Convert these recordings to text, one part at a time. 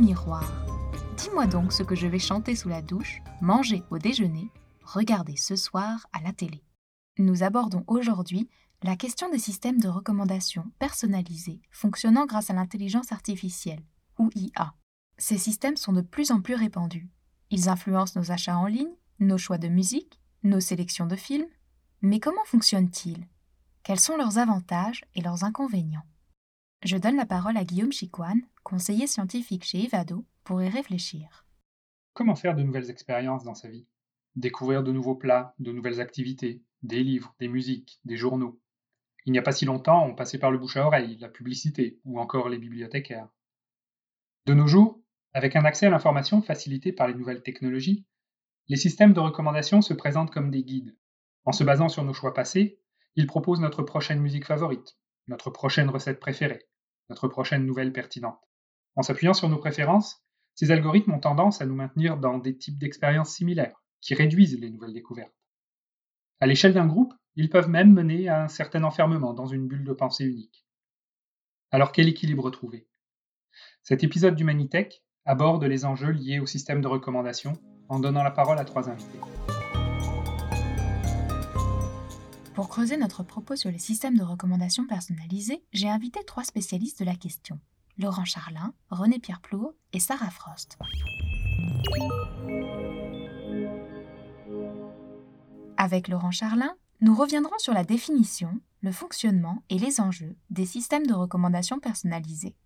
miroir. Dis-moi donc ce que je vais chanter sous la douche, manger au déjeuner, regarder ce soir à la télé. Nous abordons aujourd'hui la question des systèmes de recommandation personnalisés fonctionnant grâce à l'intelligence artificielle, ou IA. Ces systèmes sont de plus en plus répandus. Ils influencent nos achats en ligne, nos choix de musique, nos sélections de films. Mais comment fonctionnent-ils? Quels sont leurs avantages et leurs inconvénients? Je donne la parole à Guillaume Chicoine, conseiller scientifique chez Evado, pour y réfléchir. Comment faire de nouvelles expériences dans sa vie? Découvrir de nouveaux plats, de nouvelles activités, des livres, des musiques, des journaux. Il n'y a pas si longtemps, on passait par le bouche à oreille, la publicité ou encore les bibliothécaires. De nos jours, avec un accès à l'information facilité par les nouvelles technologies, les systèmes de recommandation se présentent comme des guides. En se basant sur nos choix passés, ils proposent notre prochaine musique favorite, notre prochaine recette préférée, notre prochaine nouvelle pertinente. En s'appuyant sur nos préférences, ces algorithmes ont tendance à nous maintenir dans des types d'expériences similaires, qui réduisent les nouvelles découvertes. À l'échelle d'un groupe, ils peuvent même mener à un certain enfermement dans une bulle de pensée unique. Alors quel équilibre trouver? Cet épisode d'Humanitech aborde les enjeux liés au système de recommandation en donnant la parole à trois invités. Pour creuser notre propos sur les systèmes de recommandation personnalisés, j'ai invité trois spécialistes de la question. Laurent Charlin, René-Pierre Plour et Sarah Frost. Avec Laurent Charlin, nous reviendrons sur la définition, le fonctionnement et les enjeux des systèmes de recommandation personnalisés.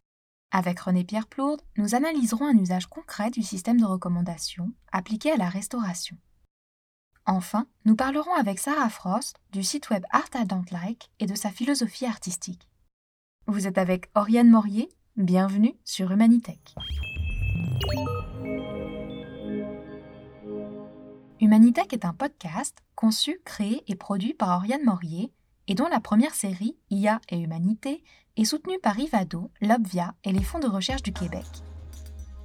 Avec René-Pierre Plourde, nous analyserons un usage concret du système de recommandation appliqué à la restauration. Enfin, nous parlerons avec Sarah Frost du site web Art I Like et de sa philosophie artistique. Vous êtes avec Oriane Morier, bienvenue sur Humanitech. Humanitech est un podcast conçu, créé et produit par Oriane Morier et dont la première série, IA et Humanité, est soutenue par Ivado, l'Obvia et les fonds de recherche du Québec.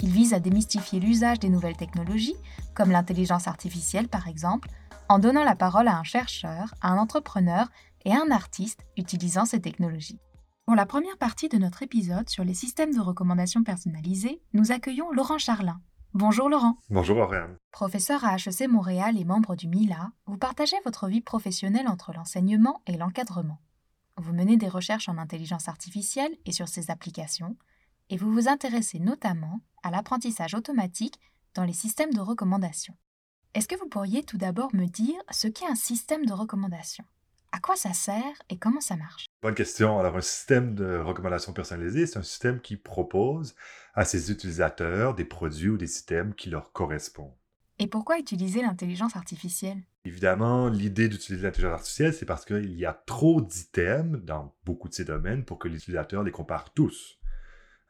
Il vise à démystifier l'usage des nouvelles technologies, comme l'intelligence artificielle par exemple, en donnant la parole à un chercheur, à un entrepreneur et à un artiste utilisant ces technologies. Pour la première partie de notre épisode sur les systèmes de recommandation personnalisés, nous accueillons Laurent Charlin, Bonjour Laurent. Bonjour Auréane. Professeur à HEC Montréal et membre du MILA, vous partagez votre vie professionnelle entre l'enseignement et l'encadrement. Vous menez des recherches en intelligence artificielle et sur ses applications, et vous vous intéressez notamment à l'apprentissage automatique dans les systèmes de recommandation. Est-ce que vous pourriez tout d'abord me dire ce qu'est un système de recommandation à quoi ça sert et comment ça marche? Bonne question. Alors, un système de recommandation personnalisée, c'est un système qui propose à ses utilisateurs des produits ou des systèmes qui leur correspondent. Et pourquoi utiliser l'intelligence artificielle? Évidemment, l'idée d'utiliser l'intelligence artificielle, c'est parce qu'il y a trop d'items dans beaucoup de ces domaines pour que l'utilisateur les compare tous.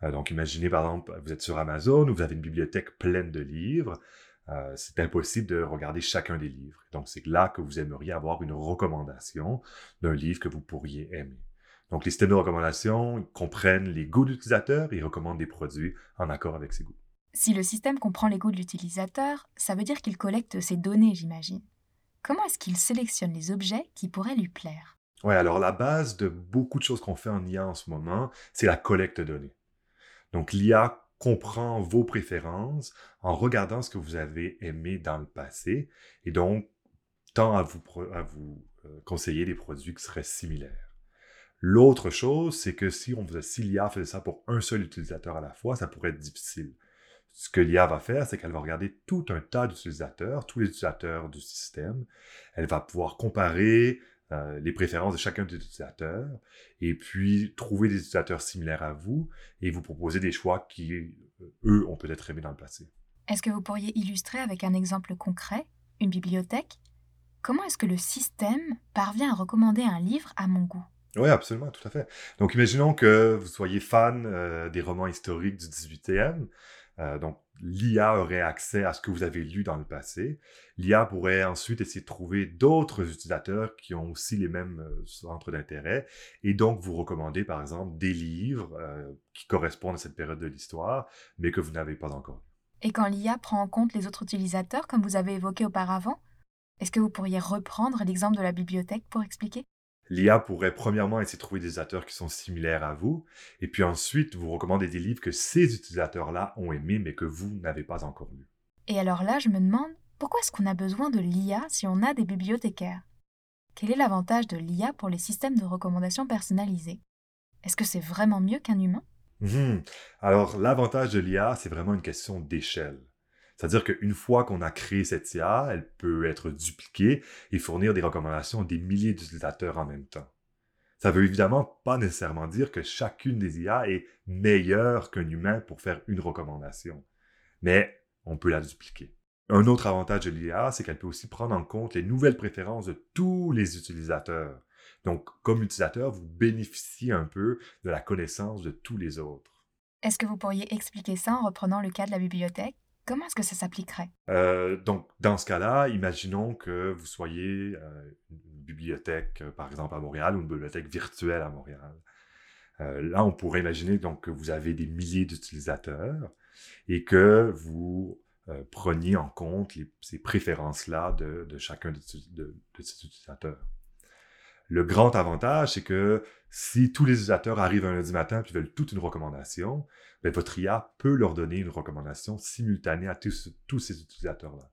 Euh, donc, imaginez par exemple, vous êtes sur Amazon, vous avez une bibliothèque pleine de livres. Euh, c'est impossible de regarder chacun des livres. Donc, c'est là que vous aimeriez avoir une recommandation d'un livre que vous pourriez aimer. Donc, les systèmes de recommandation comprennent les goûts de l'utilisateur et recommandent des produits en accord avec ses goûts. Si le système comprend les goûts de l'utilisateur, ça veut dire qu'il collecte ses données, j'imagine. Comment est-ce qu'il sélectionne les objets qui pourraient lui plaire? Oui, alors la base de beaucoup de choses qu'on fait en IA en ce moment, c'est la collecte de données. Donc, l'IA comprend vos préférences en regardant ce que vous avez aimé dans le passé et donc tend à vous, euh, conseiller des produits qui seraient similaires. L'autre chose, c'est que si, on faisait, si l'IA faisait ça pour un seul utilisateur à la fois, ça pourrait être difficile. Ce que l'IA va faire, c'est qu'elle va regarder tout un tas d'utilisateurs, tous les utilisateurs du système. Elle va pouvoir comparer euh, les préférences de chacun des utilisateurs, et puis trouver des utilisateurs similaires à vous, et vous proposer des choix qui, euh, eux, ont peut-être aimé dans le passé. Est-ce que vous pourriez illustrer avec un exemple concret, une bibliothèque? Comment est-ce que le système parvient à recommander un livre à mon goût? Oui, absolument, tout à fait. Donc, imaginons que vous soyez fan euh, des romans historiques du 18e. donc, l'IA aurait accès à ce que vous avez lu dans le passé. L'IA pourrait ensuite essayer de trouver d'autres utilisateurs qui ont aussi les mêmes euh, centres d'intérêt et donc vous recommander par exemple des livres euh, qui correspondent à cette période de l'histoire, mais que vous n'avez pas encore. Et quand l'IA prend en compte les autres utilisateurs, comme vous avez évoqué auparavant, est-ce que vous pourriez reprendre l'exemple de la bibliothèque pour expliquer? L'IA pourrait premièrement essayer de trouver des utilisateurs qui sont similaires à vous, et puis ensuite vous recommander des livres que ces utilisateurs-là ont aimés, mais que vous n'avez pas encore lus. Et alors là, je me demande, pourquoi est-ce qu'on a besoin de l'IA si on a des bibliothécaires? Quel est l'avantage de l'IA pour les systèmes de recommandation personnalisés? Est-ce que c'est vraiment mieux qu'un humain? Mhm. Alors, l'avantage de l'IA, c'est vraiment une question d'échelle. C'est-à-dire qu'une fois qu'on a créé cette IA, elle peut être dupliquée et fournir des recommandations à des milliers d'utilisateurs en même temps. Ça veut évidemment pas nécessairement dire que chacune des IA est meilleure qu'un humain pour faire une recommandation, mais on peut la dupliquer. Un autre avantage de l'IA, c'est qu'elle peut aussi prendre en compte les nouvelles préférences de tous les utilisateurs. Donc, comme utilisateur, vous bénéficiez un peu de la connaissance de tous les autres. Est-ce que vous pourriez expliquer ça en reprenant le cas de la bibliothèque? Comment est-ce que ça s'appliquerait? Euh, donc, dans ce cas-là, imaginons que vous soyez euh, une bibliothèque, euh, par exemple, à Montréal, ou une bibliothèque virtuelle à Montréal. Là, on pourrait imaginer donc, que vous avez des milliers d'utilisateurs et que vous preniez en compte ces préférences-là de, chacun de ces utilisateurs. Le grand avantage, c'est que si tous les utilisateurs arrivent un lundi matin et veulent toute une recommandation, ben, votre IA peut leur donner une recommandation simultanée à tous, ces utilisateurs-là.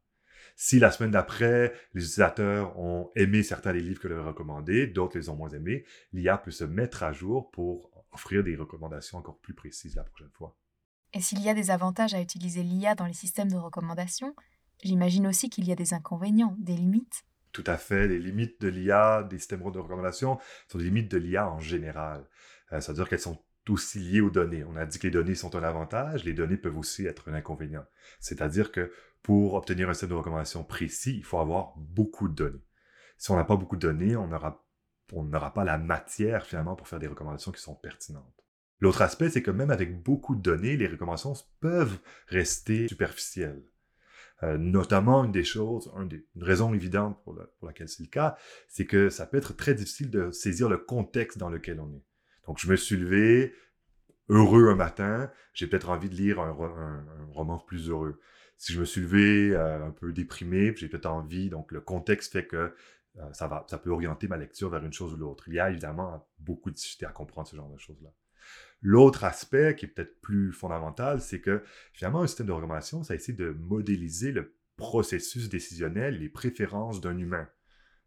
Si la semaine d'après, les utilisateurs ont aimé certains des livres que leur recommandés, d'autres les ont moins aimés, l'IA peut se mettre à jour pour offrir des recommandations encore plus précises la prochaine fois. Et s'il y a des avantages à utiliser l'IA dans les systèmes de recommandation, j'imagine aussi qu'il y a des inconvénients, des limites. Tout à fait. Les limites de l'IA, des systèmes de recommandation, sont des limites de l'IA en général. Euh, C'est-à-dire qu'elles sont aussi liées aux données. On a dit que les données sont un avantage, les données peuvent aussi être un inconvénient. C'est-à-dire que pour obtenir un système de recommandation précis, il faut avoir beaucoup de données. Si on n'a pas beaucoup de données, on n'aura pas la matière finalement pour faire des recommandations qui sont pertinentes. L'autre aspect, c'est que même avec beaucoup de données, les recommandations peuvent rester superficielles. Euh, notamment, une des choses, un des- une raison évidente pour, la- pour laquelle c'est le cas, c'est que ça peut être très difficile de saisir le contexte dans lequel on est. Donc, je me suis levé heureux un matin, j'ai peut-être envie de lire un roman plus heureux. Si je me suis levé euh, un peu déprimé, j'ai peut-être envie, donc le contexte fait que euh, ça, va, ça peut orienter ma lecture vers une chose ou l'autre. Il y a évidemment beaucoup de difficultés à comprendre ce genre de choses-là. L'autre aspect qui est peut-être plus fondamental, c'est que finalement, un système de recommandation, ça essaie de modéliser le processus décisionnel, les préférences d'un humain.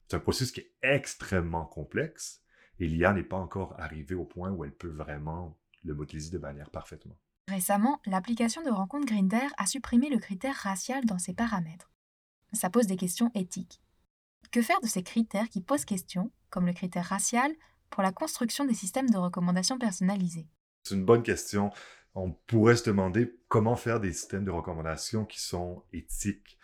C'est un processus qui est extrêmement complexe et l'IA n'est pas encore arrivée au point où elle peut vraiment le modéliser de manière parfaitement. Récemment, l'application de rencontre Grinder a supprimé le critère racial dans ses paramètres. Ça pose des questions éthiques. Que faire de ces critères qui posent question, comme le critère racial, pour la construction des systèmes de recommandation personnalisés C'est une bonne question. On pourrait se demander comment faire des systèmes de recommandation qui sont éthiques.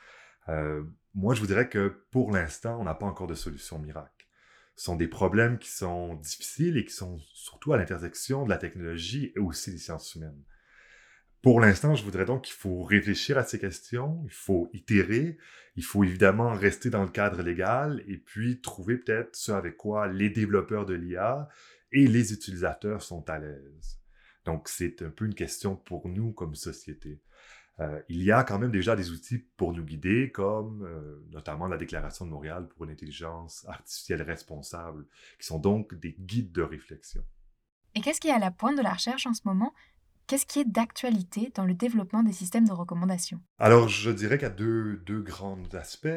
Euh, moi, je vous dirais que pour l'instant, on n'a pas encore de solution miracle. Ce sont des problèmes qui sont difficiles et qui sont surtout à l'intersection de la technologie et aussi des sciences humaines. Pour l'instant, je voudrais donc qu'il faut réfléchir à ces questions, il faut itérer, il faut évidemment rester dans le cadre légal et puis trouver peut-être ce avec quoi les développeurs de l'IA et les utilisateurs sont à l'aise. Donc, c'est un peu une question pour nous comme société. Euh, il y a quand même déjà des outils pour nous guider, comme euh, notamment la Déclaration de Montréal pour une intelligence artificielle responsable, qui sont donc des guides de réflexion. Et qu'est-ce qui est à la pointe de la recherche en ce moment? Qu'est-ce qui est d'actualité dans le développement des systèmes de recommandation Alors, je dirais qu'il y a deux, deux grands aspects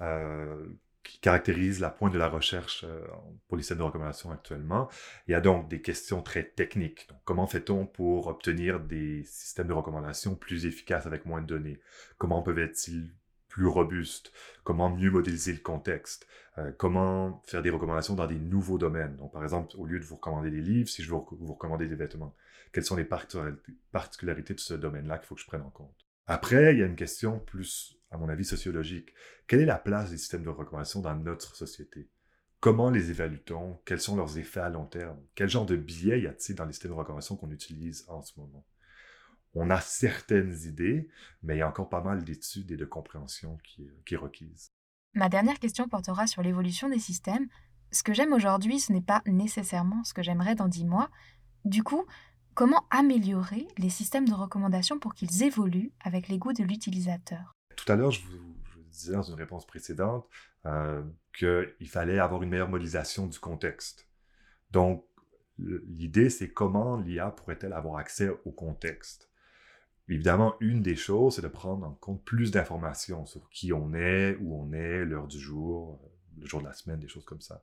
euh, qui caractérisent la pointe de la recherche euh, pour les systèmes de recommandation actuellement. Il y a donc des questions très techniques. Comment fait-on pour obtenir des systèmes de recommandation plus efficaces avec moins de données? Comment peuvent-ils plus robustes? Comment mieux modéliser le contexte? Euh, comment faire des recommandations dans des nouveaux domaines? Donc, par exemple, au lieu de vous recommander des livres, si je veux vous recommander des vêtements, quelles sont les particularités de ce domaine-là qu'il faut que je prenne en compte? Après, il y a une question plus, à mon avis, sociologique. Quelle est la place des systèmes de recommandation dans notre société? Comment les évalue-t-on? Quels sont leurs effets à long terme? Quel genre de biais y a-t-il dans les systèmes de recommandation qu'on utilise en ce moment? On a certaines idées, mais il y a encore pas mal d'études et de compréhension qui, qui est. Ma dernière question portera sur l'évolution des systèmes. Ce que j'aime aujourd'hui, ce n'est pas nécessairement ce que j'aimerais dans dix mois. Du coup, comment améliorer les systèmes de recommandation pour qu'ils évoluent avec les goûts de l'utilisateur Tout à l'heure, je vous, disais dans une réponse précédente euh, qu'il fallait avoir une meilleure modélisation du contexte. Donc, l'idée, c'est comment l'IA pourrait-elle avoir accès au contexte? Évidemment, une des choses, c'est de prendre en compte plus d'informations sur qui on est, où on est, l'heure du jour, le jour de la semaine, des choses comme ça.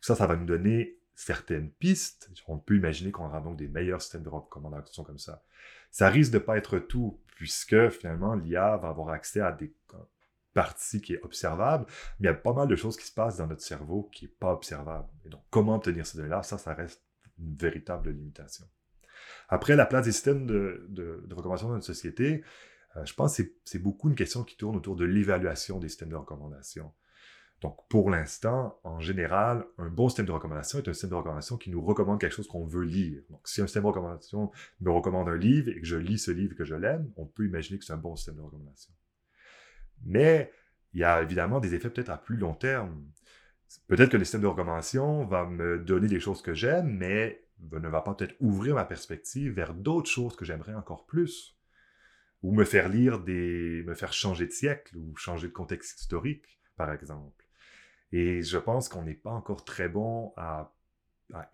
Ça, ça va nous donner certaines pistes. On peut imaginer qu'on aura donc des meilleurs systèmes de recommandation comme ça. Ça risque de ne pas être tout, puisque finalement, l'IA va avoir accès à des parties qui est observable, mais il y a pas mal de choses qui se passent dans notre cerveau qui n'est pas observable. Et donc, comment obtenir ces données-là, ça, ça reste une véritable limitation. Après, la place des systèmes de, de, recommandation dans notre société, euh, je pense que c'est beaucoup une question qui tourne autour de l'évaluation des systèmes de recommandation. Donc, pour l'instant, en général, un bon système de recommandation est un système de recommandation qui nous recommande quelque chose qu'on veut lire. Donc, si un système de recommandation me recommande un livre et que je lis ce livre et que je l'aime, on peut imaginer que c'est un bon système de recommandation. Mais il y a évidemment des effets peut-être à plus long terme. Peut-être que le système de recommandation va me donner des choses que j'aime, mais ne va pas peut-être ouvrir ma perspective vers d'autres choses que j'aimerais encore plus. Ou me faire lire des. me faire changer de siècle ou changer de contexte historique, par exemple. Et je pense qu'on n'est pas encore très bon à,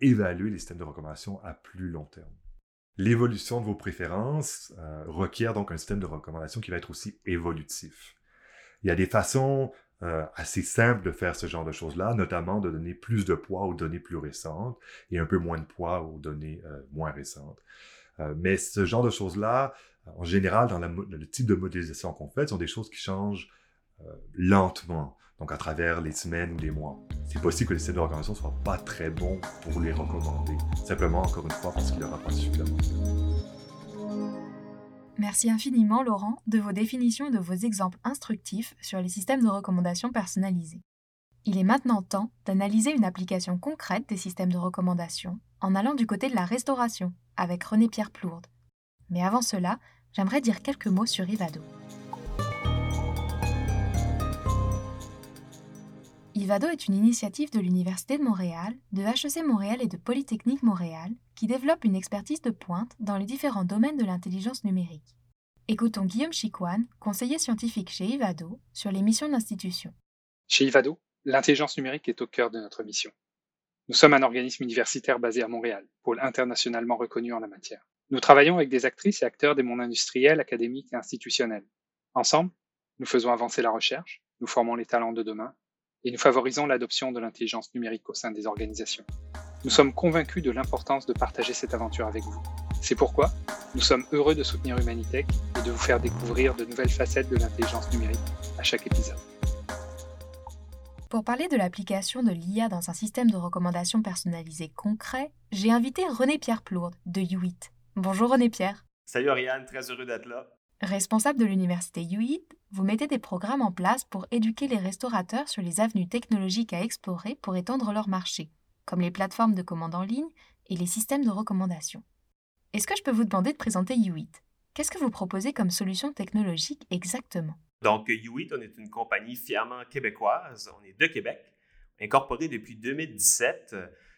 évaluer les systèmes de recommandation à plus long terme. L'évolution de vos préférences euh, requiert donc un système de recommandation qui va être aussi évolutif. Il y a des façons euh, assez simples de faire ce genre de choses-là, notamment de donner plus de poids aux données plus récentes et un peu moins de poids aux données euh, moins récentes. mais ce genre de choses-là, en général, dans, le type de modélisation qu'on fait, sont des choses qui changent lentement donc à travers les semaines ou les mois. C'est possible que les systèmes d'organisation ne soient pas très bons pour les recommander, simplement encore une fois parce qu'il n'y aura pas suffisamment Merci infiniment Laurent de vos définitions et de vos exemples instructifs sur les systèmes de recommandation personnalisés. Il est maintenant temps d'analyser une application concrète des systèmes de recommandation en allant du côté de la restauration avec René-Pierre Plourde. Mais avant cela, j'aimerais dire quelques mots sur Ivado. Ivado est une initiative de l'Université de Montréal, de HEC Montréal et de Polytechnique Montréal qui développe une expertise de pointe dans les différents domaines de l'intelligence numérique. Écoutons Guillaume Chicoine, conseiller scientifique chez Ivado, sur les missions de l'institution. Chez Ivado, l'intelligence numérique est au cœur de notre mission. Nous sommes un organisme universitaire basé à Montréal, pôle internationalement reconnu en la matière. Nous travaillons avec des actrices et acteurs des mondes industriels, académiques et institutionnels. Ensemble, nous faisons avancer la recherche, nous formons les talents de demain et nous favorisons l'adoption de l'intelligence numérique au sein des organisations. Nous sommes convaincus de l'importance de partager cette aventure avec vous. C'est pourquoi nous sommes heureux de soutenir Humanitech et de vous faire découvrir de nouvelles facettes de l'intelligence numérique à chaque épisode. Pour parler de l'application de l'IA dans un système de recommandation personnalisé concret, j'ai invité René-Pierre Plourde de U8. Bonjour René-Pierre. Salut Ariane, très heureux d'être là. Responsable de l'université U8, vous mettez des programmes en place pour éduquer les restaurateurs sur les avenues technologiques à explorer pour étendre leur marché, comme les plateformes de commande en ligne et les systèmes de recommandation. Est-ce que je peux vous demander de présenter U8 Qu'est-ce que vous proposez comme solution technologique exactement? Donc, U8, on est une compagnie fièrement québécoise. On est de Québec, incorporée depuis 2017.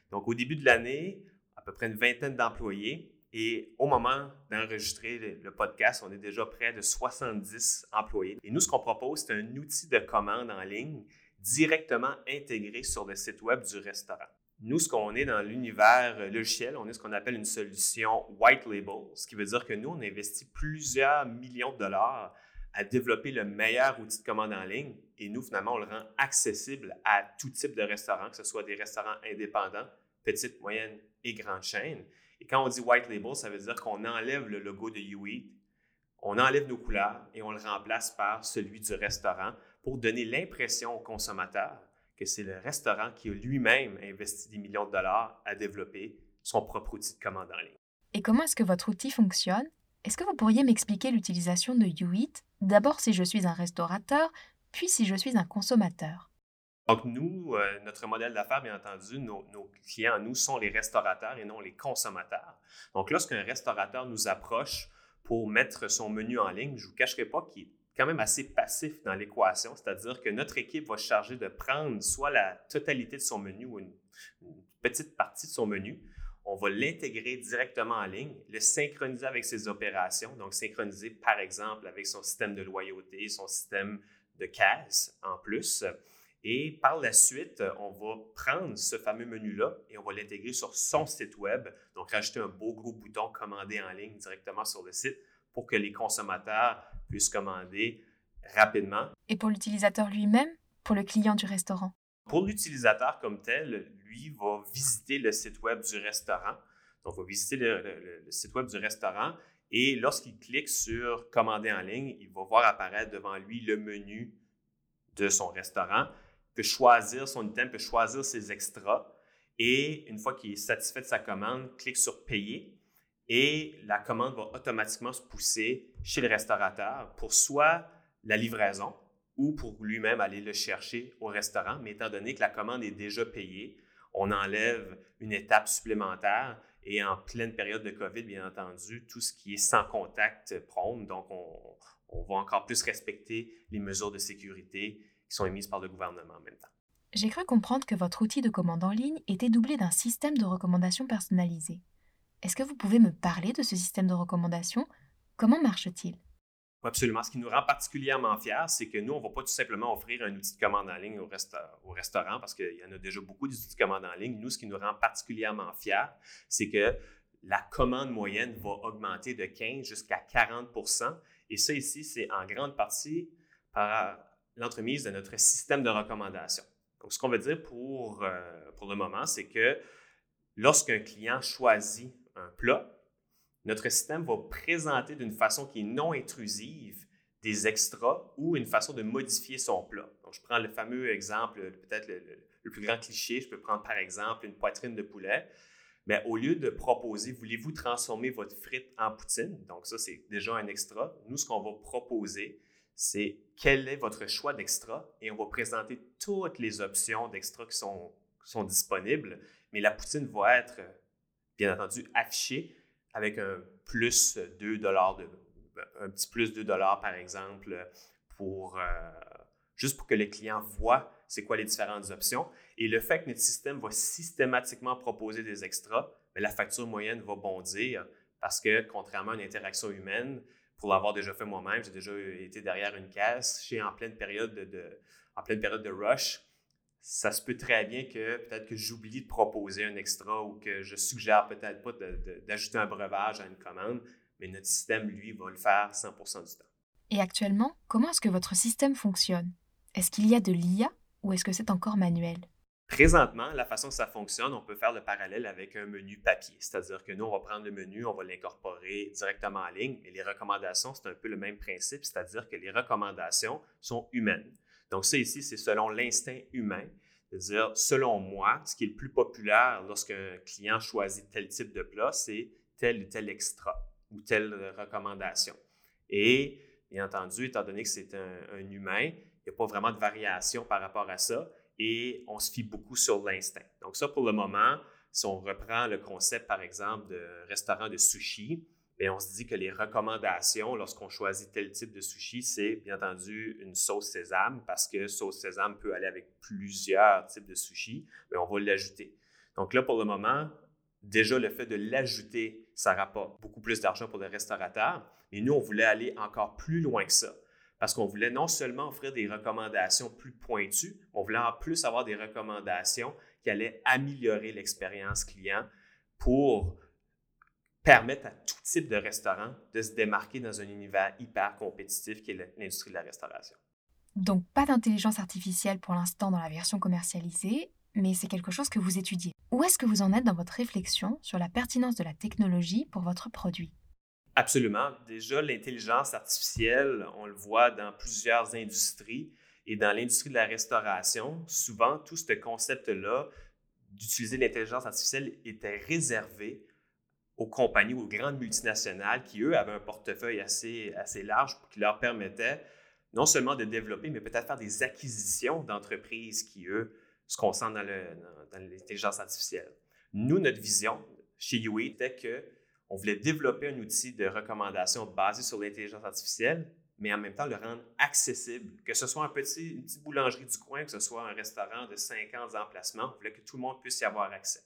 Donc, au début de l'année, à peu près une vingtaine d'employés. Et au moment d'enregistrer le, podcast, on est déjà près de 70 employés. Et nous, ce qu'on propose, c'est un outil de commande en ligne directement intégré sur le site web du restaurant. Nous, ce qu'on est dans l'univers logiciel, on est ce qu'on appelle une solution white label, ce qui veut dire que nous, on investit plusieurs millions de dollars à développer le meilleur outil de commande en ligne et nous, finalement, on le rend accessible à tout type de restaurants, que ce soit des restaurants indépendants, petites, moyennes et grandes chaînes. Et quand on dit white label, ça veut dire qu'on enlève le logo de U8, on enlève nos couleurs et on le remplace par celui du restaurant pour donner l'impression au consommateur que c'est le restaurant qui a lui-même investi des millions de dollars à développer son propre outil de commande en ligne. Et comment est-ce que votre outil fonctionne? Est-ce que vous pourriez m'expliquer l'utilisation de U8 D'abord si je suis un restaurateur, puis si je suis un consommateur. Donc, nous, euh, notre modèle d'affaires, bien entendu, nos, clients, nous, sont les restaurateurs et non les consommateurs. Donc, lorsqu'un restaurateur nous approche pour mettre son menu en ligne, je ne vous cacherai pas qu'il est quand même assez passif dans l'équation, c'est-à-dire que notre équipe va se charger de prendre soit la totalité de son menu ou une, petite partie de son menu, on va l'intégrer directement en ligne, le synchroniser avec ses opérations, donc synchroniser par exemple avec son système de loyauté, son système de caisse en plus. Et par la suite, on va prendre ce fameux menu-là et on va l'intégrer sur son site web. Donc, rajouter un beau gros bouton commander en ligne directement sur le site pour que les consommateurs puissent commander rapidement. Et pour l'utilisateur lui-même, pour le client du restaurant? Pour l'utilisateur comme tel, lui va visiter le site web du restaurant. Donc, il va visiter le, le site web du restaurant et lorsqu'il clique sur commander en ligne, il va voir apparaître devant lui le menu de son restaurant peut choisir son item, peut choisir ses extras. Et une fois qu'il est satisfait de sa commande, clique sur payer et la commande va automatiquement se pousser chez le restaurateur pour soit la livraison ou pour lui-même aller le chercher au restaurant. Mais étant donné que la commande est déjà payée, on enlève une étape supplémentaire et en pleine période de COVID, bien entendu, tout ce qui est sans contact prône. Donc, on, on va encore plus respecter les mesures de sécurité qui sont émises par le gouvernement en même temps. J'ai cru comprendre que votre outil de commande en ligne était doublé d'un système de recommandation personnalisé. Est-ce que vous pouvez me parler de ce système de recommandation Comment marche-t-il? Absolument. Ce qui nous rend particulièrement fiers, c'est que nous, on ne va pas tout simplement offrir un outil de commande en ligne au, au restaurant parce qu'il y en a déjà beaucoup d'outils de commande en ligne. Nous, ce qui nous rend particulièrement fiers, c'est que la commande moyenne va augmenter de 15 jusqu'à 40 Et ça ici, c'est en grande partie par l'entremise de notre système de recommandation. Donc, ce qu'on veut dire pour, euh, pour le moment, c'est que lorsqu'un client choisit un plat, notre système va présenter d'une façon qui est non intrusive des extras ou une façon de modifier son plat. Donc, je prends le fameux exemple, peut-être le, le, plus grand cliché, je peux prendre par exemple une poitrine de poulet. Mais au lieu de proposer, voulez-vous transformer votre frite en poutine? Donc, ça, c'est déjà un extra. Nous, ce qu'on va proposer, c'est quel est votre choix d'extra et on va présenter toutes les options d'extra qui sont, disponibles. Mais la poutine va être, bien entendu, affichée avec un plus 2 dollars, plus 2 dollars par exemple, pour, euh, juste pour que les clients voient c'est quoi les différentes options. Et le fait que notre système va systématiquement proposer des extras, mais la facture moyenne va bondir parce que, contrairement à une interaction humaine, pour l'avoir déjà fait moi-même, j'ai déjà été derrière une caisse, chez en pleine période de, en pleine période de rush. Ça se peut très bien que peut-être que j'oublie de proposer un extra ou que je suggère peut-être pas d'ajouter un breuvage à une commande, mais notre système, lui, va le faire 100% du temps. Et actuellement, comment est-ce que votre système fonctionne? Est-ce qu'il y a de l'IA ou est-ce que c'est encore manuel? Présentement, la façon que ça fonctionne, on peut faire le parallèle avec un menu papier. C'est-à-dire que nous, on va prendre le menu, on va l'incorporer directement en ligne. Et les recommandations, c'est un peu le même principe, c'est-à-dire que les recommandations sont humaines. Donc ça ici, c'est selon l'instinct humain. C'est-à-dire, selon moi, ce qui est le plus populaire lorsqu'un client choisit tel type de plat, c'est tel ou tel extra ou telle recommandation. Et bien entendu, étant donné que c'est un, un humain, il n'y a pas vraiment de variation par rapport à ça et on se fie beaucoup sur l'instinct. Donc ça, pour le moment, si on reprend le concept, par exemple, de restaurant de sushi, bien, on se dit que les recommandations lorsqu'on choisit tel type de sushi, c'est bien entendu une sauce sésame parce que sauce sésame peut aller avec plusieurs types de sushi, mais on va l'ajouter. Donc là, pour le moment, déjà le fait de l'ajouter, ça rapporte beaucoup plus d'argent pour le restaurateur, mais nous, on voulait aller encore plus loin que ça parce qu'on voulait non seulement offrir des recommandations plus pointues, on voulait en plus avoir des recommandations qui allaient améliorer l'expérience client pour permettre à tout type de restaurant de se démarquer dans un univers hyper compétitif qui est l'industrie de la restauration. Donc pas d'intelligence artificielle pour l'instant dans la version commercialisée, mais c'est quelque chose que vous étudiez. Où est-ce que vous en êtes dans votre réflexion sur la pertinence de la technologie pour votre produit? Absolument. Déjà, l'intelligence artificielle, on le voit dans plusieurs industries et dans l'industrie de la restauration, souvent, tout ce concept-là d'utiliser l'intelligence artificielle était réservé aux compagnies, aux grandes multinationales qui, eux, avaient un portefeuille assez, assez large qui leur permettait non seulement de développer, mais peut-être faire des acquisitions d'entreprises qui, eux, se concentrent dans l'intelligence artificielle. Nous, notre vision chez UE était que on voulait développer un outil de recommandation basé sur l'intelligence artificielle, mais en même temps le rendre accessible. Que ce soit un petit, une petite boulangerie du coin, que ce soit un restaurant de 50 emplacements, on voulait que tout le monde puisse y avoir accès.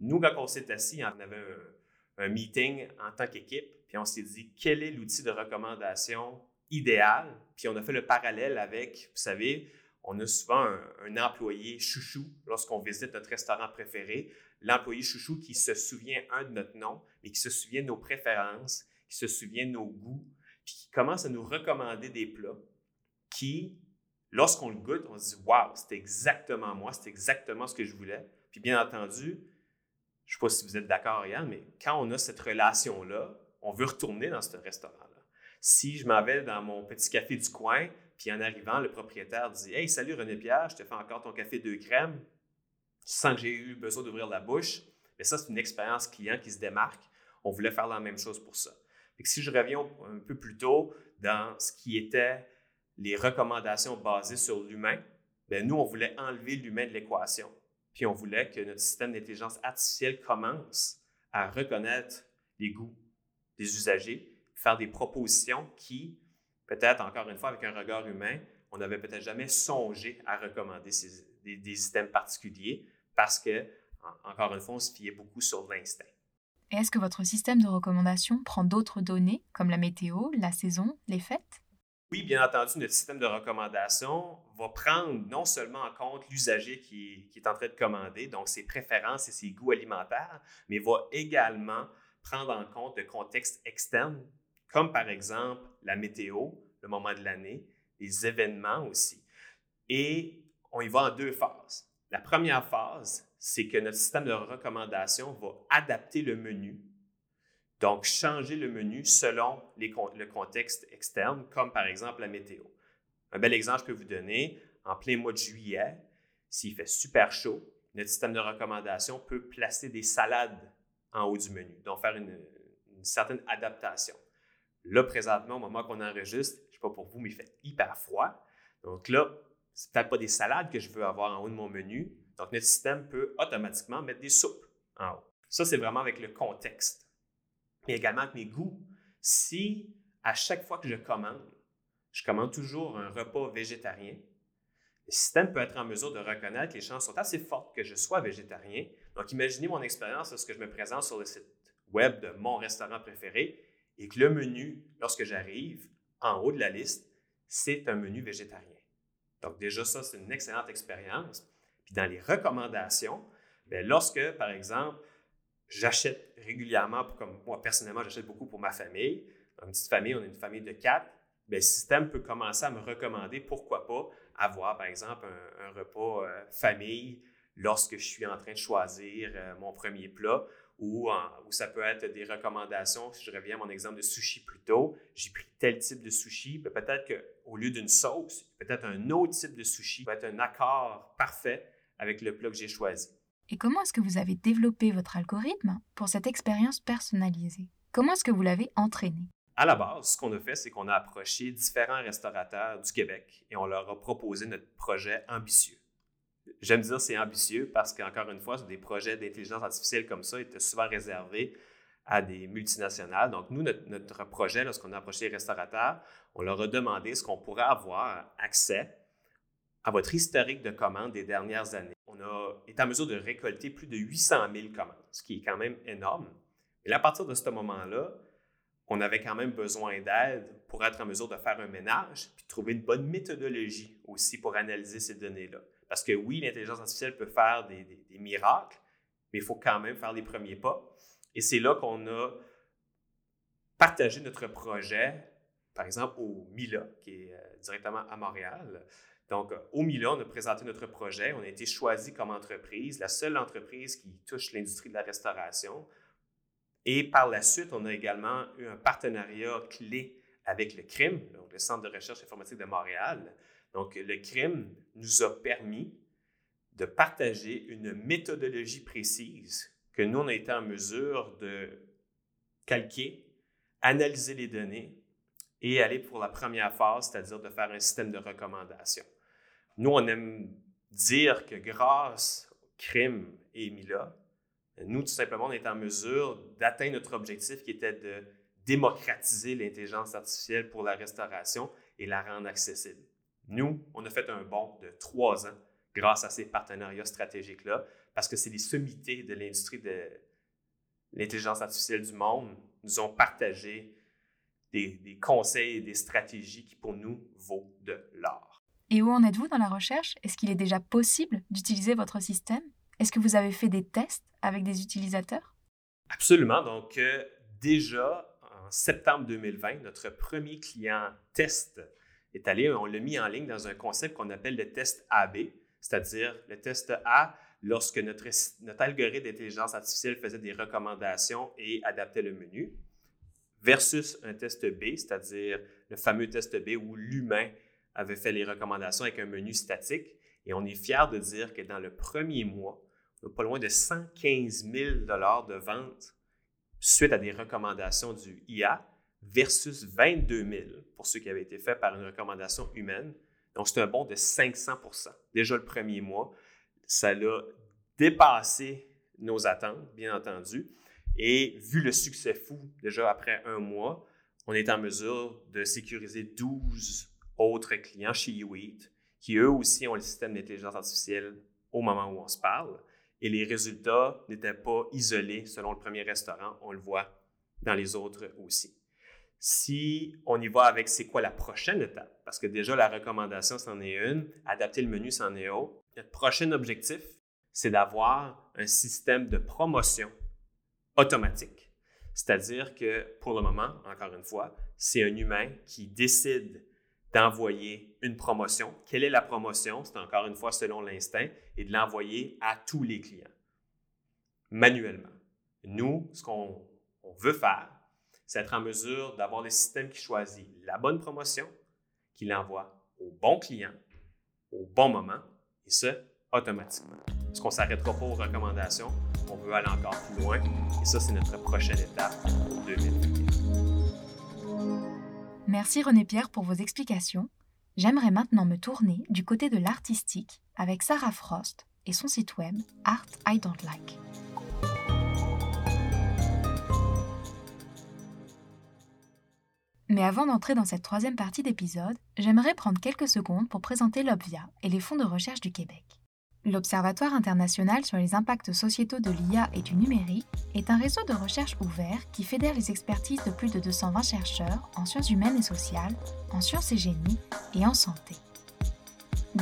Nous, quand on s'est assis, on avait un, un meeting en tant qu'équipe, puis on s'est dit quel est l'outil de recommandation idéal, puis on a fait le parallèle avec, vous savez, on a souvent un, employé chouchou lorsqu'on visite notre restaurant préféré, l'employé chouchou qui se souvient, un, de notre nom, mais qui se souvient de nos préférences, qui se souvient de nos goûts, puis qui commence à nous recommander des plats qui, lorsqu'on le goûte, on se dit Waouh, c'est exactement moi, c'est exactement ce que je voulais. Puis bien entendu, je ne sais pas si vous êtes d'accord, Yann, mais quand on a cette relation-là, on veut retourner dans ce restaurant-là. Si je m'en vais dans mon petit café du coin, puis en arrivant, le propriétaire dit Hey, salut René Pierre, je te fais encore ton café de crème, sans que j'ai eu besoin d'ouvrir la bouche. Mais ça, c'est une expérience client qui se démarque. On voulait faire la même chose pour ça. Et si je reviens un peu plus tôt dans ce qui était les recommandations basées sur l'humain, bien, nous, on voulait enlever l'humain de l'équation. Puis on voulait que notre système d'intelligence artificielle commence à reconnaître les goûts des usagers, faire des propositions qui, peut-être encore une fois avec un regard humain, on n'avait peut-être jamais songé à recommander des, des, items particuliers parce que, encore une fois, on se fiait beaucoup sur l'instinct. Et est-ce que votre système de recommandation prend d'autres données comme la météo, la saison, les fêtes? Oui, bien entendu, notre système de recommandation va prendre non seulement en compte l'usager qui, est en train de commander, donc ses préférences et ses goûts alimentaires, mais va également prendre en compte le contexte externe, comme par exemple la météo, le moment de l'année, les événements aussi. Et on y va en deux phases. La première phase, c'est que notre système de recommandation va adapter le menu donc, changer le menu selon le contexte externe, comme par exemple la météo. Un bel exemple que je peux vous donner, en plein mois de juillet, s'il fait super chaud, notre système de recommandation peut placer des salades en haut du menu, donc faire une, certaine adaptation. Là, présentement, au moment qu'on enregistre, je ne sais pas pour vous, mais il fait hyper froid. Donc là, ce n'est peut-être pas des salades que je veux avoir en haut de mon menu. Donc, notre système peut automatiquement mettre des soupes en haut. Ça, c'est vraiment avec le contexte mais également avec mes goûts. Si à chaque fois que je commande, je commande toujours un repas végétarien, le système peut être en mesure de reconnaître que les chances sont assez fortes que je sois végétarien. Donc, imaginez mon expérience lorsque je me présente sur le site web de mon restaurant préféré et que le menu, lorsque j'arrive, en haut de la liste, c'est un menu végétarien. Donc, déjà, ça, c'est une excellente expérience. Puis, dans les recommandations, bien, lorsque, par exemple, j'achète régulièrement, comme moi personnellement, j'achète beaucoup pour ma famille. Une petite famille, on est une famille de quatre. Bien, le système peut commencer à me recommander, pourquoi pas, avoir, par exemple, un, repas euh, famille lorsque je suis en train de choisir euh, mon premier plat ou, ou, ça peut être des recommandations. Si je reviens à mon exemple de sushi plus tôt, j'ai pris tel type de sushi. Ben, peut-être qu'au lieu d'une sauce, peut-être un autre type de sushi peut être un accord parfait avec le plat que j'ai choisi. Et comment est-ce que vous avez développé votre algorithme pour cette expérience personnalisée? Comment est-ce que vous l'avez entraîné? À la base, ce qu'on a fait, c'est qu'on a approché différents restaurateurs du Québec et on leur a proposé notre projet ambitieux. J'aime dire c'est ambitieux parce qu'encore une fois, des projets d'intelligence artificielle comme ça étaient souvent réservés à des multinationales. Donc, nous, notre, projet, lorsqu'on a approché les restaurateurs, on leur a demandé ce qu'on pourrait avoir accès à votre historique de commandes des dernières années. On a été en mesure de récolter plus de 800 000 commandes, ce qui est quand même énorme. Et à partir de ce moment-là, on avait quand même besoin d'aide pour être en mesure de faire un ménage, puis trouver une bonne méthodologie aussi pour analyser ces données-là. Parce que oui, l'intelligence artificielle peut faire des, miracles, mais il faut quand même faire les premiers pas. Et c'est là qu'on a partagé notre projet, par exemple au MILA, qui est euh, directement à Montréal, donc, euh, au Milan, on a présenté notre projet. On a été choisi comme entreprise, la seule entreprise qui touche l'industrie de la restauration. Et par la suite, on a également eu un partenariat clé avec le CRIM, le Centre de recherche informatique de Montréal. Donc, le CRIM nous a permis de partager une méthodologie précise que nous, on a été en mesure de calquer, analyser les données et aller pour la première phase, c'est-à-dire de faire un système de recommandation. Nous, on aime dire que grâce au crime et Mila, nous, tout simplement, on est en mesure d'atteindre notre objectif qui était de démocratiser l'intelligence artificielle pour la restauration et la rendre accessible. Nous, on a fait un bond de trois ans grâce à ces partenariats stratégiques-là, parce que c'est les sommités de l'industrie de l'intelligence artificielle du monde nous ont partagé des, des conseils et des stratégies qui pour nous vaut de l'or. Et où en êtes-vous dans la recherche? Est-ce qu'il est déjà possible d'utiliser votre système? Est-ce que vous avez fait des tests avec des utilisateurs? Absolument. Donc, euh, déjà en septembre 2020, notre premier client test est allé, on l'a mis en ligne dans un concept qu'on appelle le test AB, c'est-à-dire le test A, lorsque notre, algorithme d'intelligence artificielle faisait des recommandations et adaptait le menu, versus un test B, c'est-à-dire le fameux test B où l'humain avait fait les recommandations avec un menu statique. Et on est fier de dire que dans le premier mois, on a pas loin de 115 000 de ventes suite à des recommandations du IA versus 22 000 pour ceux qui avaient été faits par une recommandation humaine. Donc, c'est un bond de 500% Déjà le premier mois, ça a dépassé nos attentes, bien entendu. Et vu le succès fou, déjà après un mois, on est en mesure de sécuriser 12 autres clients chez U8 qui eux aussi ont le système d'intelligence artificielle au moment où on se parle. Et les résultats n'étaient pas isolés selon le premier restaurant, on le voit dans les autres aussi. Si on y va avec c'est quoi la prochaine étape, parce que déjà la recommandation c'en est une, adapter le menu c'en est autre, notre prochain objectif, c'est d'avoir un système de promotion automatique. C'est-à-dire que pour le moment, encore une fois, c'est un humain qui décide d'envoyer une promotion. Quelle est la promotion? C'est encore une fois selon l'instinct et de l'envoyer à tous les clients manuellement. Nous, ce qu'on veut faire, c'est être en mesure d'avoir le système qui choisit la bonne promotion, qui l'envoie au bon client, au bon moment, et ce, automatiquement. Parce qu'on ne s'arrêtera pas aux recommandations, on veut aller encore plus loin, et ça, c'est notre prochaine étape pour 2021. Merci René Pierre pour vos explications. J'aimerais maintenant me tourner du côté de l'artistique avec Sarah Frost et son site web Art I Don't Like. Mais avant d'entrer dans cette troisième partie d'épisode, j'aimerais prendre quelques secondes pour présenter l'Obvia et les fonds de recherche du Québec. L'Observatoire international sur les impacts sociétaux de l'IA et du numérique est un réseau de recherche ouvert qui fédère les expertises de plus de 220 chercheurs en sciences humaines et sociales, en sciences et génie et en santé.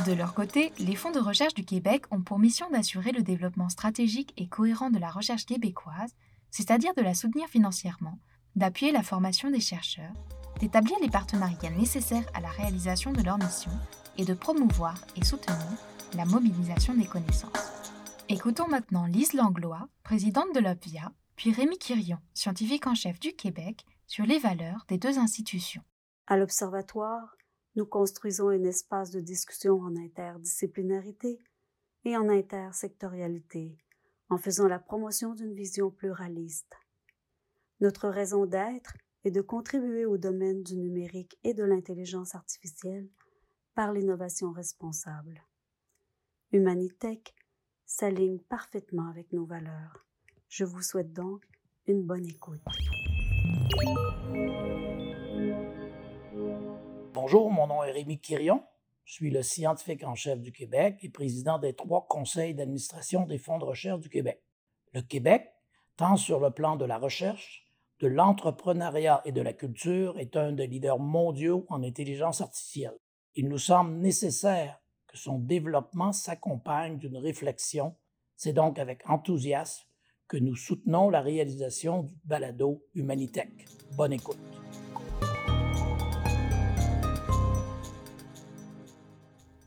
De leur côté, les fonds de recherche du Québec ont pour mission d'assurer le développement stratégique et cohérent de la recherche québécoise, c'est-à-dire de la soutenir financièrement, d'appuyer la formation des chercheurs, d'établir les partenariats nécessaires à la réalisation de leur mission et de promouvoir et soutenir la mobilisation des connaissances. Écoutons maintenant Lise Langlois, présidente de l'OPVIA, puis Rémi Quirion, scientifique en chef du Québec, sur les valeurs des deux institutions. À l'Observatoire, nous construisons un espace de discussion en interdisciplinarité et en intersectorialité, en faisant la promotion d'une vision pluraliste. Notre raison d'être est de contribuer au domaine du numérique et de l'intelligence artificielle par l'innovation responsable. Humanitech s'aligne parfaitement avec nos valeurs. Je vous souhaite donc une bonne écoute. Bonjour, mon nom est Rémi Quirion. Je suis le scientifique en chef du Québec et président des trois conseils d'administration des fonds de recherche du Québec. Le Québec, tant sur le plan de la recherche, de l'entrepreneuriat et de la culture, est un des leaders mondiaux en intelligence artificielle. Il nous semble nécessaire que son développement s'accompagne d'une réflexion. C'est donc avec enthousiasme que nous soutenons la réalisation du balado Humanitech. Bonne écoute.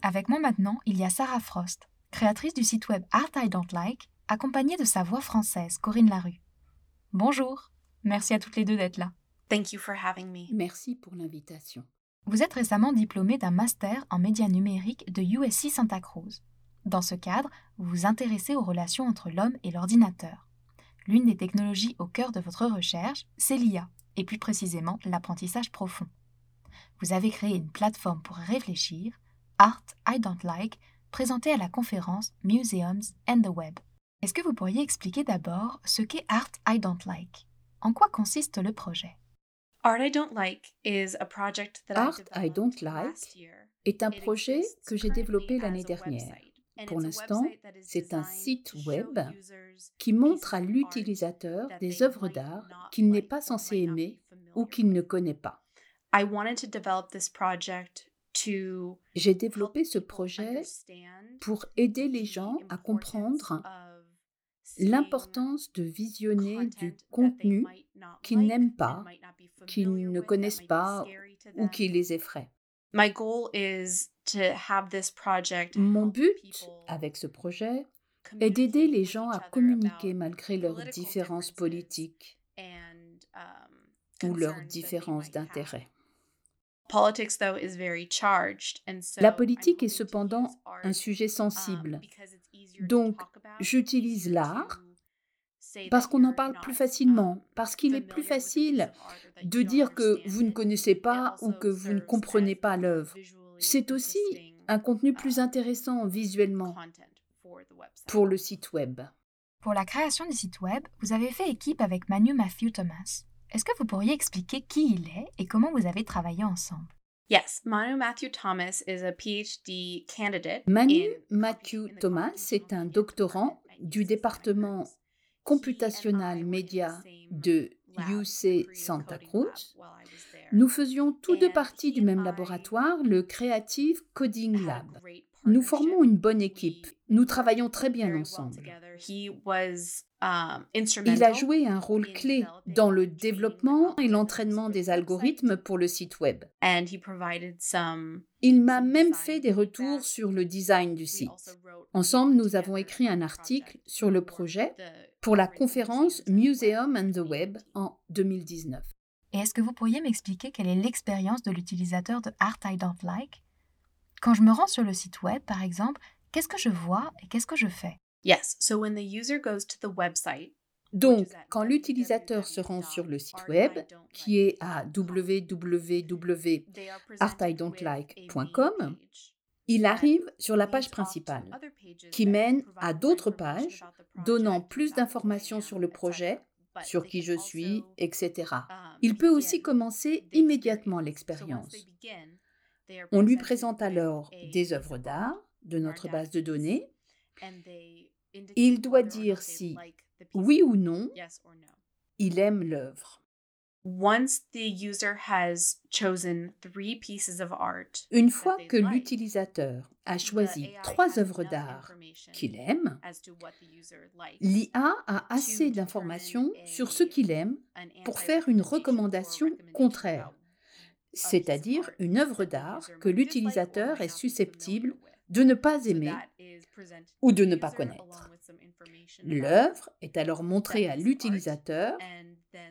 Avec moi maintenant, il y a Sarah Frost, créatrice du site web Art I Don't Like, accompagnée de sa voix française, Corinne Larue. Bonjour, merci à toutes les deux d'être là. Thank you for having me. Merci pour l'invitation. Vous êtes récemment diplômé d'un master en médias numériques de USC Santa Cruz. Dans ce cadre, vous vous intéressez aux relations entre l'homme et l'ordinateur. L'une des technologies au cœur de votre recherche, c'est l'IA, et plus précisément l'apprentissage profond. Vous avez créé une plateforme pour réfléchir, Art I Don't Like, présentée à la conférence Museums and the Web. Est-ce que vous pourriez expliquer d'abord ce qu'est Art I Don't Like? En quoi consiste le projet? Art I Don't Like is a project that Art I Don't Like est un projet que j'ai développé l'année dernière. Pour l'instant, c'est un site web qui montre à l'utilisateur des œuvres d'art qu'il n'est pas censé aimer ou qu'il ne connaît pas. J'ai développé ce projet pour aider les gens à comprendre l'importance de visionner du contenu qu'ils n'aiment pas, qu'ils ne connaissent pas ou qui les effraie. Mon but avec ce projet est d'aider les gens à communiquer malgré leurs différences politiques ou leurs différences d'intérêts. La politique est cependant un sujet sensible. Donc, j'utilise l'art parce qu'on en parle plus facilement, parce qu'il est plus facile de dire que vous ne connaissez pas ou que vous ne comprenez pas l'œuvre. C'est aussi un contenu plus intéressant visuellement pour le site web. Pour la création du site web, vous avez fait équipe avec Manu Matthew Thomas. Est-ce que vous pourriez expliquer qui il est et comment vous avez travaillé ensemble? Yes, Manu Matthew Thomas is a PhD candidate. Manu Matthew Thomas est un doctorant du département computational média de UC Santa Cruz. Nous faisions tous deux partie du même laboratoire, le Creative Coding Lab. Nous formons une bonne équipe. Nous travaillons très bien ensemble. Um, Il a joué un rôle clé dans le développement et l'entraînement des algorithmes pour le site web. Il m'a même fait des retours sur le design du site. Ensemble, nous avons écrit un article sur le projet pour la conférence Museum and the Web en 2019. Et est-ce que vous pourriez m'expliquer quelle est l'expérience de l'utilisateur de Art I Don't Like? Quand je me rends sur le site web, par exemple, qu'est-ce que je vois et qu'est-ce que je fais? Donc, quand l'utilisateur se rend sur le site web, qui est à www.artidon'tlike.com, il arrive sur la page principale, qui mène à d'autres pages donnant plus d'informations sur le projet, sur qui je suis, etc. Il peut aussi commencer immédiatement l'expérience. On lui présente alors des œuvres d'art de notre base de données il doit dire si, oui ou non, il aime l'œuvre. Une fois que l'utilisateur a choisi trois œuvres d'art qu'il aime, l'IA a assez d'informations sur ce qu'il aime pour faire une recommandation contraire, c'est-à-dire une œuvre d'art que l'utilisateur est susceptible de ne pas aimer ou de ne pas connaître. L'œuvre est alors montrée à l'utilisateur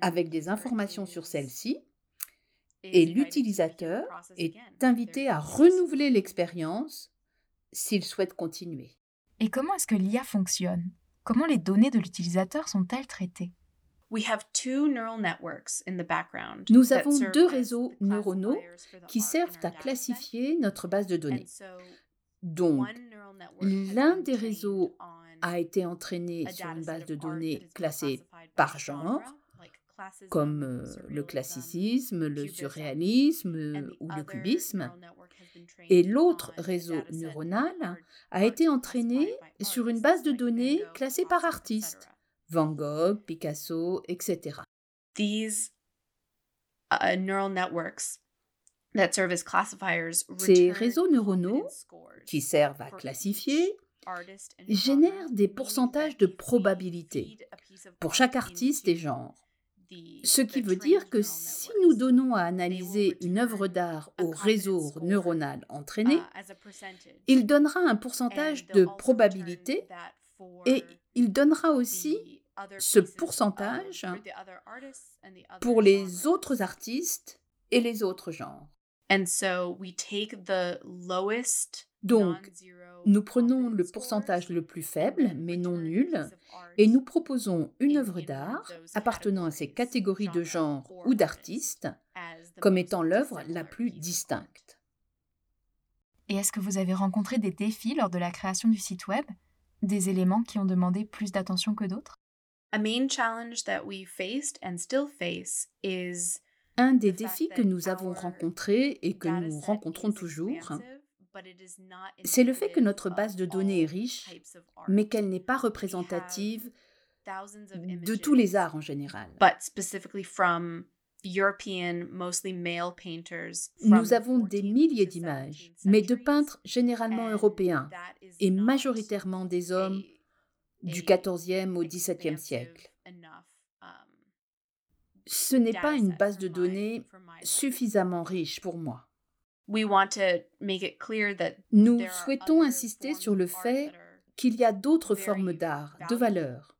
avec des informations sur celle-ci et l'utilisateur est invité à renouveler l'expérience s'il souhaite continuer. Et comment est-ce que l'IA fonctionne? Comment les données de l'utilisateur sont-elles traitées? Nous avons deux réseaux neuronaux qui servent à classifier notre base de données. Donc, l'un des réseaux a été entraîné sur une base de données classée par genre, comme euh, le classicisme, le surréalisme ou le cubisme, et l'autre réseau neuronal a été entraîné sur une base de données classée par artiste, Van Gogh, Picasso, etc. These uh, neural networks ces réseaux neuronaux, qui servent à classifier, génèrent des pourcentages de probabilité pour chaque artiste et genre. Ce qui veut dire que si nous donnons à analyser une œuvre d'art au réseau neuronal entraîné, uh, il donnera un pourcentage de probabilité et il donnera aussi ce pourcentage pour les autres artistes et les autres genres. Donc, nous prenons le pourcentage le plus faible, mais non nul, et nous proposons une œuvre d'art appartenant à ces catégories de genre ou d'artistes comme étant l'œuvre la plus distincte. Et est-ce que vous avez rencontré des défis lors de la création du site web? Des éléments qui ont demandé plus d'attention que d'autres? A main challenge that we faced and still face is un des défis que nous avons rencontrés et que nous rencontrons toujours, c'est le fait que notre base de données est riche, mais qu'elle n'est pas représentative de tous les arts en général. Nous avons des milliers d'images, mais de peintres généralement européens et majoritairement des hommes du XIVe au XVIIe siècle. Ce n'est pas une base de données suffisamment riche pour moi. Nous souhaitons insister sur le fait qu'il y a d'autres formes d'art, de valeur.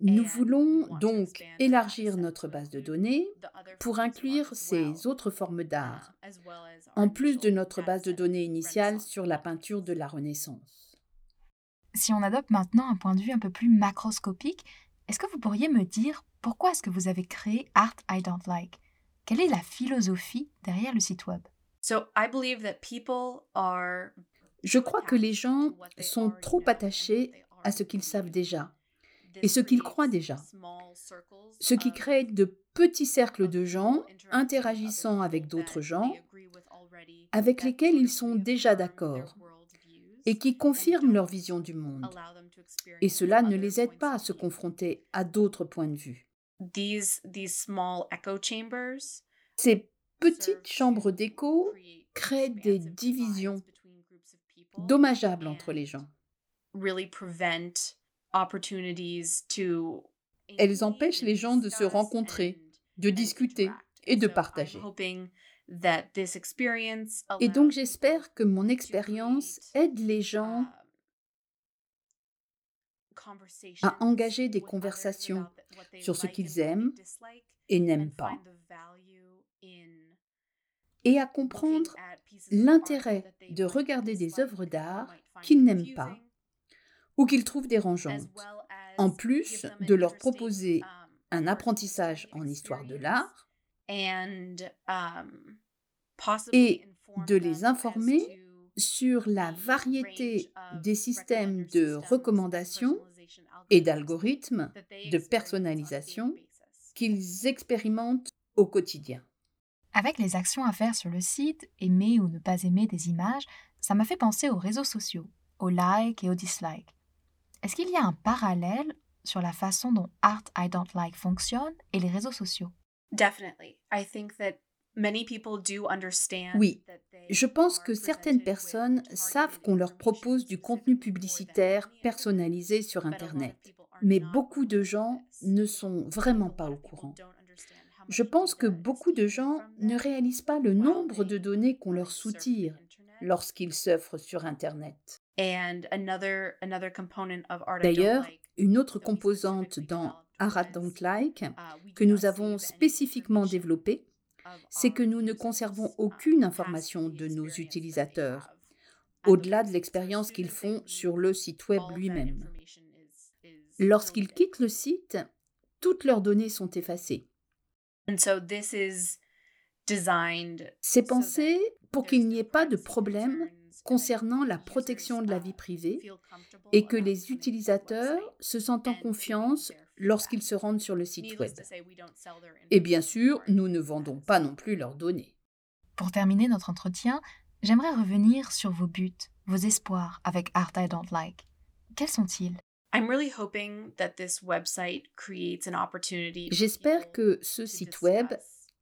Nous voulons donc élargir notre base de données pour inclure ces autres formes d'art, en plus de notre base de données initiale sur la peinture de la Renaissance. Si on adopte maintenant un point de vue un peu plus macroscopique, est-ce que vous pourriez me dire pourquoi est-ce que vous avez créé Art I Don't Like? Quelle est la philosophie derrière le site web? Je crois que les gens sont trop attachés à ce qu'ils savent déjà et ce qu'ils croient déjà, ce qui crée de petits cercles de gens interagissant avec d'autres gens avec lesquels ils sont déjà d'accord et qui confirment leur vision du monde. Et cela ne les aide pas à se confronter à d'autres points de vue. Ces petites chambres d'écho créent des divisions dommageables entre les gens. Elles empêchent les gens de se rencontrer, de discuter et de partager. Et donc j'espère que mon expérience aide les gens à engager des conversations sur ce qu'ils aiment et n'aiment pas, et à comprendre l'intérêt de regarder des œuvres d'art qu'ils n'aiment pas ou qu'ils trouvent dérangeantes, en plus de leur proposer un apprentissage en histoire de l'art et de les informer sur la variété des systèmes de recommandation et d'algorithmes de personnalisation qu'ils expérimentent au quotidien. Avec les actions à faire sur le site, aimer ou ne pas aimer des images, ça m'a fait penser aux réseaux sociaux, aux likes et aux dislikes. Est-ce qu'il y a un parallèle sur la façon dont Art I Don't Like fonctionne et les réseaux sociaux? Oui, je pense que certaines personnes savent qu'on leur propose du contenu publicitaire personnalisé sur Internet, mais beaucoup de gens ne sont vraiment pas au courant. Je pense que beaucoup de gens ne réalisent pas le nombre de données qu'on leur soutire lorsqu'ils s'offrent sur Internet. D'ailleurs, une autre composante dans Art Don't Like uh, que nous avons spécifiquement développée, c'est que nous ne conservons aucune information de nos utilisateurs, au-delà de l'expérience qu'ils font sur le site web lui-même. Lorsqu'ils quittent le site, toutes leurs données sont effacées. C'est pensé pour qu'il n'y ait pas de problème concernant la protection de la vie privée et que les utilisateurs se sentent en confiance lorsqu'ils se rendent sur le site web. Et bien sûr, nous ne vendons pas non plus leurs données. Pour terminer notre entretien, j'aimerais revenir sur vos buts, vos espoirs avec Art I Don't Like. Quels sont-ils? J'espère que ce site web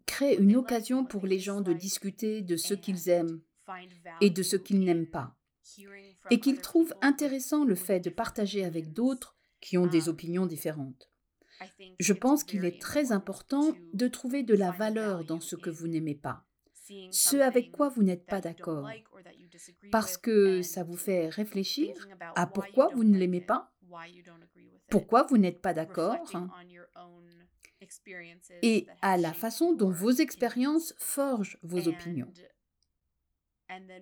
crée une occasion pour les gens de discuter de ce qu'ils aiment et de ce qu'ils n'aiment pas, et qu'ils trouvent intéressant le fait de partager avec d'autres qui ont des opinions différentes. Je pense qu'il est très important de trouver de la valeur dans ce que vous n'aimez pas, ce avec quoi vous n'êtes pas d'accord, parce que ça vous fait réfléchir à pourquoi vous ne l'aimez pas, pourquoi vous n'êtes pas d'accord, et à la façon dont vos expériences forgent vos opinions.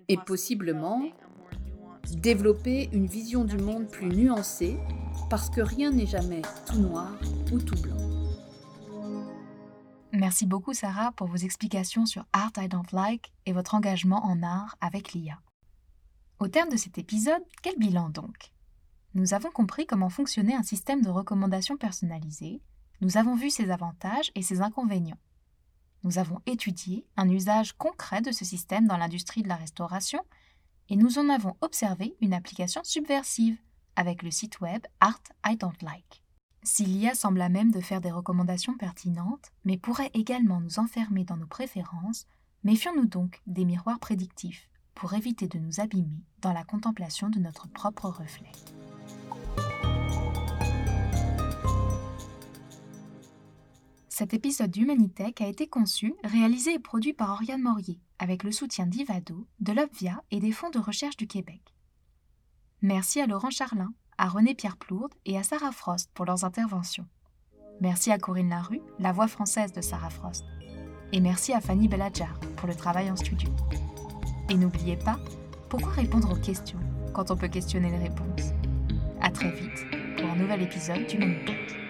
Et possiblement développer une vision du monde plus nuancée parce que rien n'est jamais tout noir ou tout blanc. Merci beaucoup Sarah pour vos explications sur Art I Don't Like et votre engagement en art avec l'IA. Au terme de cet épisode, quel bilan donc? Nous avons compris comment fonctionnait un système de recommandation personnalisé, nous avons vu ses avantages et ses inconvénients. Nous avons étudié un usage concret de ce système dans l'industrie de la restauration et nous en avons observé une application subversive avec le site web Art I Don't Like. Si l'IA semble à même de faire des recommandations pertinentes, mais pourrait également nous enfermer dans nos préférences, méfions-nous donc des miroirs prédictifs pour éviter de nous abîmer dans la contemplation de notre propre reflet. Cet épisode d'Humanitech a été conçu, réalisé et produit par Oriane Morier, avec le soutien d'Ivado, de l'Obvia et des fonds de recherche du Québec. Merci à Laurent Charlin, à René-Pierre Plourde et à Sarah Frost pour leurs interventions. Merci à Corinne Larue, la voix française de Sarah Frost. Et merci à Fanny Beladjar pour le travail en studio. Et n'oubliez pas, pourquoi répondre aux questions quand on peut questionner les réponses? À très vite pour un nouvel épisode d'Humanitech.